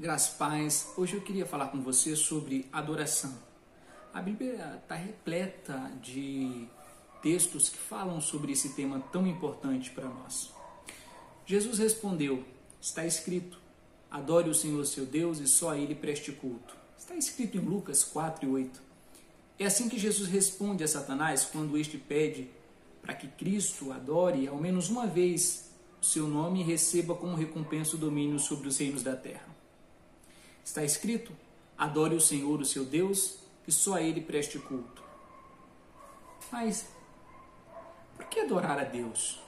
Graças paz. Hoje eu queria falar com você sobre adoração. A Bíblia está repleta de textos que falam sobre esse tema tão importante para nós. Jesus respondeu: Está escrito: Adore o Senhor seu Deus e só a Ele preste culto. Está escrito em Lucas 4 e 8. É assim que Jesus responde a Satanás quando este pede para que Cristo adore ao menos uma vez o seu nome e receba como recompensa o domínio sobre os reinos da terra. Está escrito: adore o Senhor, o seu Deus, e só a Ele preste culto. Mas, por que adorar a Deus?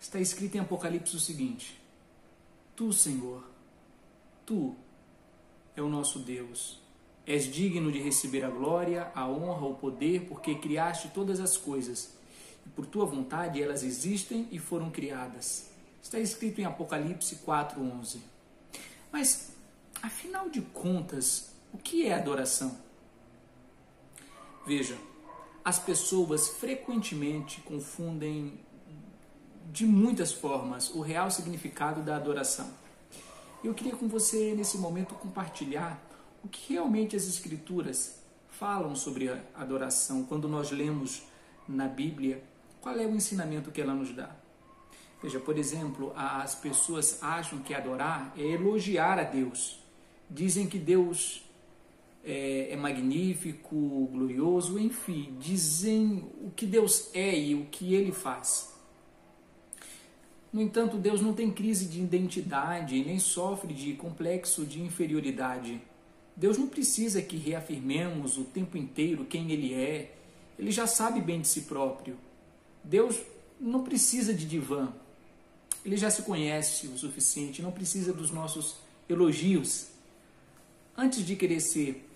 Está escrito em Apocalipse o seguinte: Tu, Senhor, Tu é o nosso Deus. És digno de receber a glória, a honra, o poder, porque criaste todas as coisas. E por tua vontade elas existem e foram criadas. Está escrito em Apocalipse 4:11. Mas Afinal de contas, o que é adoração? Veja, as pessoas frequentemente confundem de muitas formas o real significado da adoração. Eu queria com você nesse momento compartilhar o que realmente as escrituras falam sobre a adoração quando nós lemos na Bíblia, qual é o ensinamento que ela nos dá. Veja, por exemplo, as pessoas acham que adorar é elogiar a Deus dizem que Deus é, é, magnífico, glorioso, enfim, dizem o que Deus é e o que ele faz. No entanto, Deus não tem crise de identidade nem sofre de complexo de inferioridade. Deus não precisa que reafirmemos o tempo inteiro quem Ele é, Ele já sabe bem de si próprio. Deus não precisa de divã, Ele já se conhece o suficiente, não precisa dos nossos elogios antes de querer ser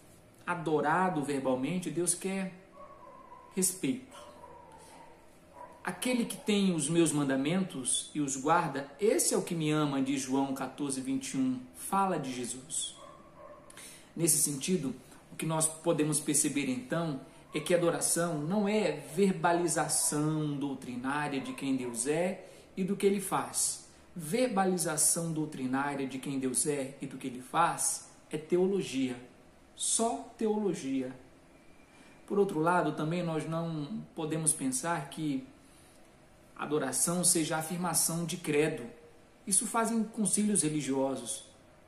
adorado verbalmente, Deus quer respeito. Aquele que tem os meus mandamentos e os guarda, esse é o que me ama, diz João 14, 21. Fala de Jesus. Nesse sentido, o que nós podemos perceber então é que adoração não é verbalização doutrinária de quem Deus é e do que ele faz. Verbalização doutrinária de quem Deus é e do que ele faz é teologia, só teologia. Por outro lado, também nós não podemos pensar que adoração seja afirmação de credo. Isso fazem concílios religiosos.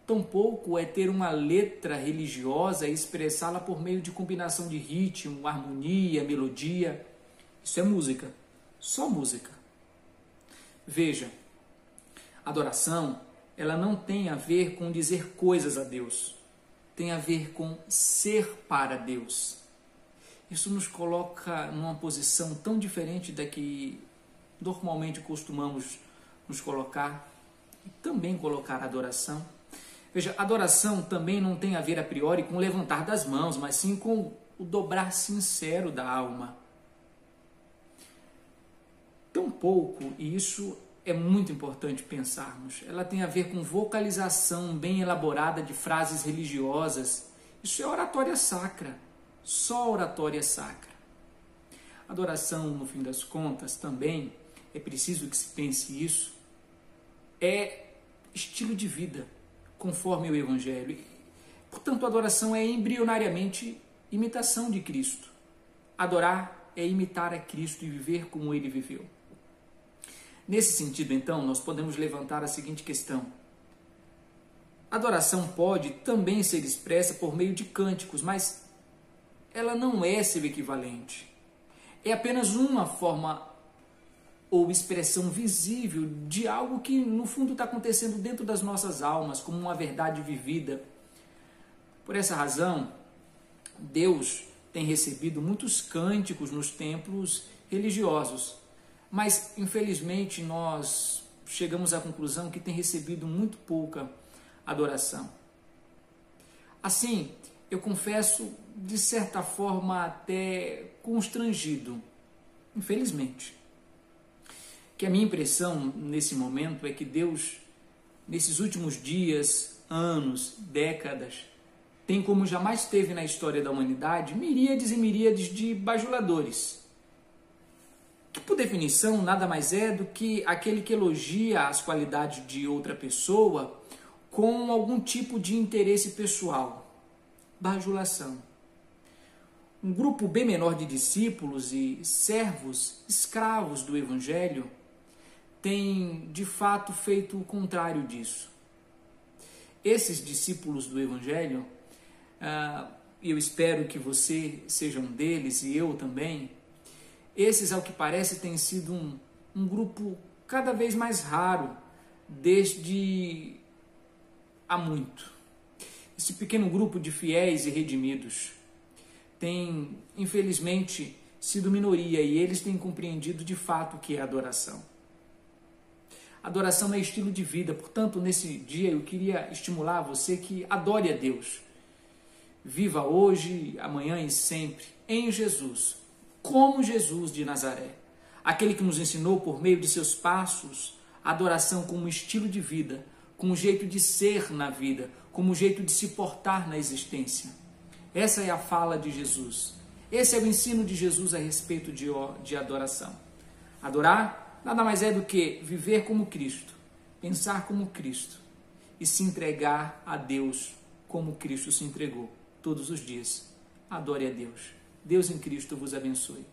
Tampouco é ter uma letra religiosa e expressá-la por meio de combinação de ritmo, harmonia, melodia. Isso é música, só música. Veja, adoração, ela não tem a ver com dizer coisas a Deus tem a ver com ser para Deus. Isso nos coloca numa posição tão diferente da que normalmente costumamos nos colocar e também colocar adoração. Veja, adoração também não tem a ver a priori com levantar das mãos, mas sim com o dobrar sincero da alma. Tão pouco, e isso é muito importante pensarmos. Ela tem a ver com vocalização bem elaborada de frases religiosas. Isso é oratória sacra, só oratória sacra. Adoração, no fim das contas, também é preciso que se pense isso, é estilo de vida, conforme o Evangelho. Portanto, adoração é embrionariamente imitação de Cristo. Adorar é imitar a Cristo e viver como ele viveu. Nesse sentido, então, nós podemos levantar a seguinte questão: adoração pode também ser expressa por meio de cânticos, mas ela não é seu equivalente. É apenas uma forma ou expressão visível de algo que no fundo está acontecendo dentro das nossas almas, como uma verdade vivida. Por essa razão, Deus tem recebido muitos cânticos nos templos religiosos mas, infelizmente, nós chegamos à conclusão que tem recebido muito pouca adoração. Assim, eu confesso, de certa forma, até constrangido, infelizmente. Que a minha impressão nesse momento é que Deus, nesses últimos dias, anos, décadas, tem como jamais teve na história da humanidade miríades e miríades de bajuladores que por definição nada mais é do que aquele que elogia as qualidades de outra pessoa com algum tipo de interesse pessoal, bajulação. Um grupo bem menor de discípulos e servos, escravos do Evangelho, tem de fato feito o contrário disso. Esses discípulos do Evangelho, ah, eu espero que você seja um deles e eu também, esses, ao que parece, têm sido um, um grupo cada vez mais raro desde há muito. Esse pequeno grupo de fiéis e redimidos tem, infelizmente, sido minoria e eles têm compreendido de fato o que é adoração. Adoração é estilo de vida, portanto, nesse dia eu queria estimular você que adore a Deus. Viva hoje, amanhã e sempre em Jesus, como Jesus de Nazaré, aquele que nos ensinou por meio de seus passos a adoração como estilo de vida, como jeito de ser na vida, como jeito de se portar na existência. Essa é a fala de Jesus. Esse é o ensino de Jesus a respeito de, de adoração. Adorar nada mais é do que viver como Cristo, pensar como Cristo e se entregar a Deus como Cristo se entregou todos os dias. Adore a Deus. Deus em Cristo vos abençoe.